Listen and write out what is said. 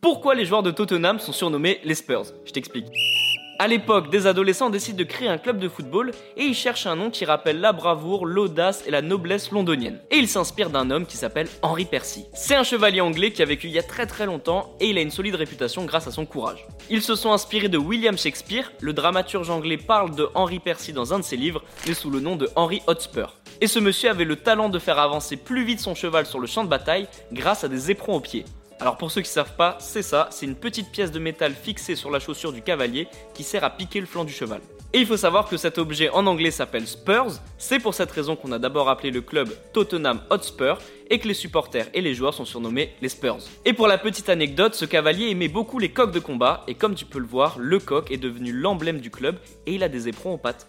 Pourquoi les joueurs de Tottenham sont surnommés les Spurs? Je t'explique. À l'époque, des adolescents décident de créer un club de football et ils cherchent un nom qui rappelle la bravoure, l'audace et la noblesse londonienne. Et ils s'inspirent d'un homme qui s'appelle Henry Percy. C'est un chevalier anglais qui a vécu il y a très très longtemps et il a une solide réputation grâce à son courage. Ils se sont inspirés de William Shakespeare, le dramaturge anglais parle de Henry Percy dans un de ses livres, mais sous le nom de Henry Hotspur. Et ce monsieur avait le talent de faire avancer plus vite son cheval sur le champ de bataille grâce à des éperons aux pieds. Alors pour ceux qui savent pas, c'est ça, c'est une petite pièce de métal fixée sur la chaussure du cavalier qui sert à piquer le flanc du cheval. Et il faut savoir que cet objet en anglais s'appelle Spurs, c'est pour cette raison qu'on a d'abord appelé le club Tottenham Hotspur et que les supporters et les joueurs sont surnommés les Spurs. Et pour la petite anecdote, ce cavalier aimait beaucoup les coqs de combat et comme tu peux le voir, le coq est devenu l'emblème du club et il a des éperons aux pattes.